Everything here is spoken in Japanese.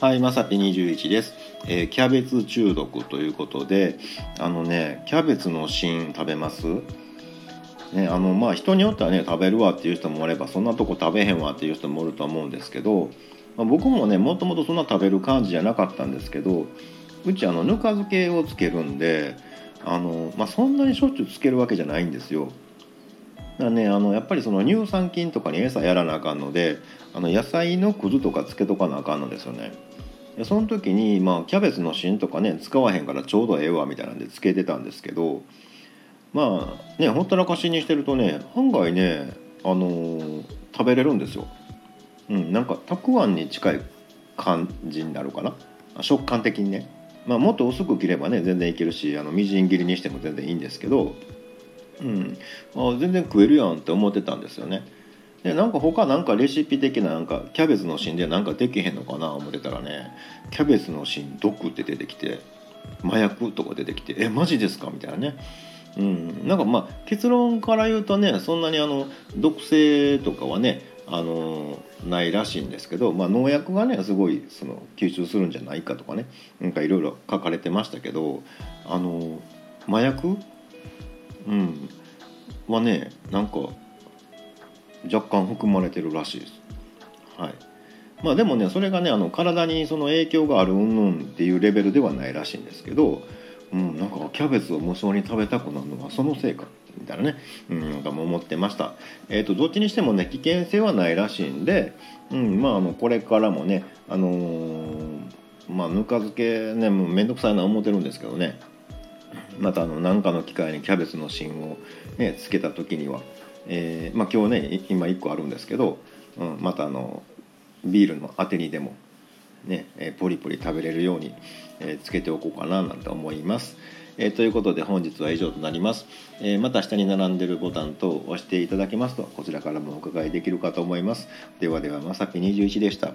はい、まさぴ21です、えーキャベツ中毒ということで、あのね、キャベツの芯食べます？ね、あのまあ人によってはね食べるわっていう人もおればそんなとこ食べへんわっていう人もおると思うんですけど、まあ、僕もねもともとそんな食べる感じじゃなかったんですけどうちあのぬか漬けをつけるんであの、まあ、そんなにしょっちゅうつけるわけじゃないんですよ。だね、あのやっぱりその乳酸菌とかに餌やらなあかんのであの野菜のくずとかつけとかなあかんのですよね。でその時に、まあ、キャベツの芯とかね使わへんからちょうどええわみたいなんでつけてたんですけどまあねほったらかしにしてるとね案外ね、あのー食べれるんですよ。うん、なんかたくあんに近い感じになるかな食感的にね。まあ、もっと薄く切ればね全然いけるしあのみじん切りにしても全然いいんですけど、うん、あ全然食えるやんって思ってたんですよね。でなんか他なんかレシピ的ななんかキャベツの芯でなんかできへんのかな思ってたらねキャベツの芯毒って出てきて麻薬とか出てきてえマジですか？みたいなね。うん、なんかまあ結論から言うとねそんなにあの毒性とかはねあのないらしいんですけど、まあ、農薬がねすごいその吸収するんじゃないかとかねなんかいろいろ書かれてましたけどあの麻薬、うん、はねなんか若干含まれてるらしいです。はいまあ、でもねそれがねあの体にその影響があるうんぬんっていうレベルではないらしいんですけど、うん、なんかキャベツを無性に食べたくなるのはそのせいかみたいなね、うん、なんかも思ってました。えー、とどっちにしてもね危険性はないらしいんで、うん、まああのこれからもねあのーまあぬか漬けねもうめんどくさいな思ってるんですけどねまたあの何かの機会にキャベツの芯をねつけた時には、えーまあ、今日ね今1個あるんですけど、うん、またあのビールのあてにでもね、えポリポリ食べれるように、えーつけておこうかななんて思います。えーということで本日は以上となります、えーまた下に並んでるボタン等を押していただけますとこちらからもお伺いできるかと思います。ではではまさき21でした。